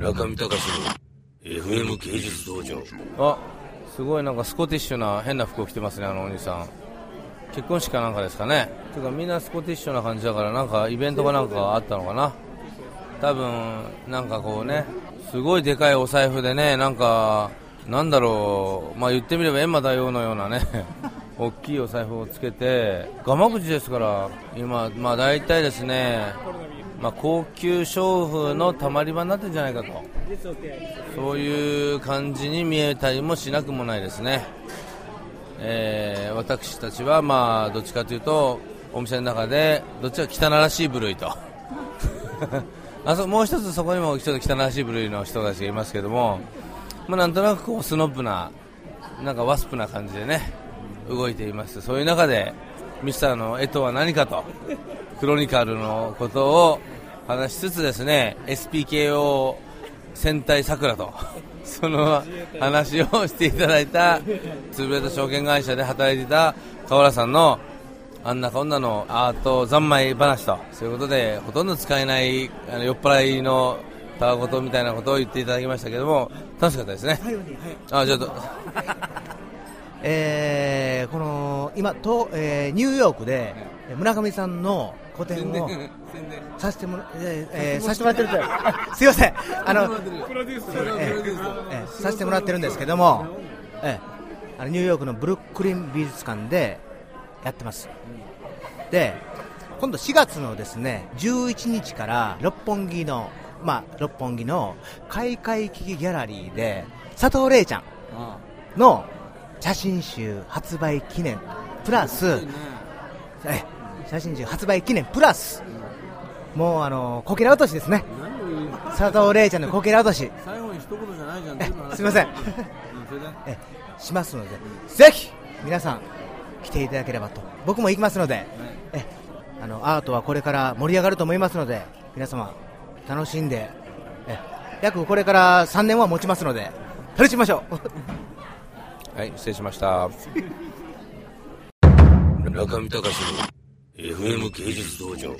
中見隆の FM 芸術道場。あすごいなんかスコティッシュな変な服を着てますねあのお兄さん。結婚式かなんかですかね。てかみんなスコティッシュな感じだからなんかイベントかなんかあったのかな。多分なんかこうねすごいでかいお財布でねなんかなんだろうまあ言ってみれば閻魔大王のようなね 大きいお財布をつけてガマ口ですから今まあ大体ですねまあ、高級娼婦のたまり場になってるんじゃないかと。そういう感じに見えたりもしなくもないですね、えー私たちはまあどっちかというとお店の中でどっちか汚らしい部類と。あそもう一つそこにもちょっと汚らしい部類の人たちがいますけども、まあ、なんとなくこうスノップななんかワスプな感じでね動いています。そういう中でミスターの絵とは何かとクロニカルのことを話しつつですね SPKO 戦隊さくらと その話をしていただいた潰れた証券会社で働いていた河原さんのあんなこんなのアート三昧話とそういうことでほとんど使えないあの酔っ払いのたわごとみたいなことを言っていただきましたけども楽しかったですね、あちょっと。えー今と、えーニューヨークでえー村上さんの個展をさせてもら、えーえーさせてもらってる。すいません。あの、えーえーさせてもらってるんですけども、えーあのニューヨークのブルックリン美術館でやってます。で今度4月のですね11日から六本木のまあ六本木の開会危機ギャラリーで佐藤玲ちゃんの写真集発売記念プラス、え写真集発売記念プラス、もうあのこけら落としですね、佐藤玲ちゃんのこけら落とし、最後に一言じゃないじゃんえすみません、えしますので、ぜひ皆さん来ていただければと、僕も行きますので、えあのアートはこれから盛り上がると思いますので、皆様、楽しんで、え約これから3年は持ちますので、楽しみましょう。はい失礼しました村上隆の FM 芸術道場。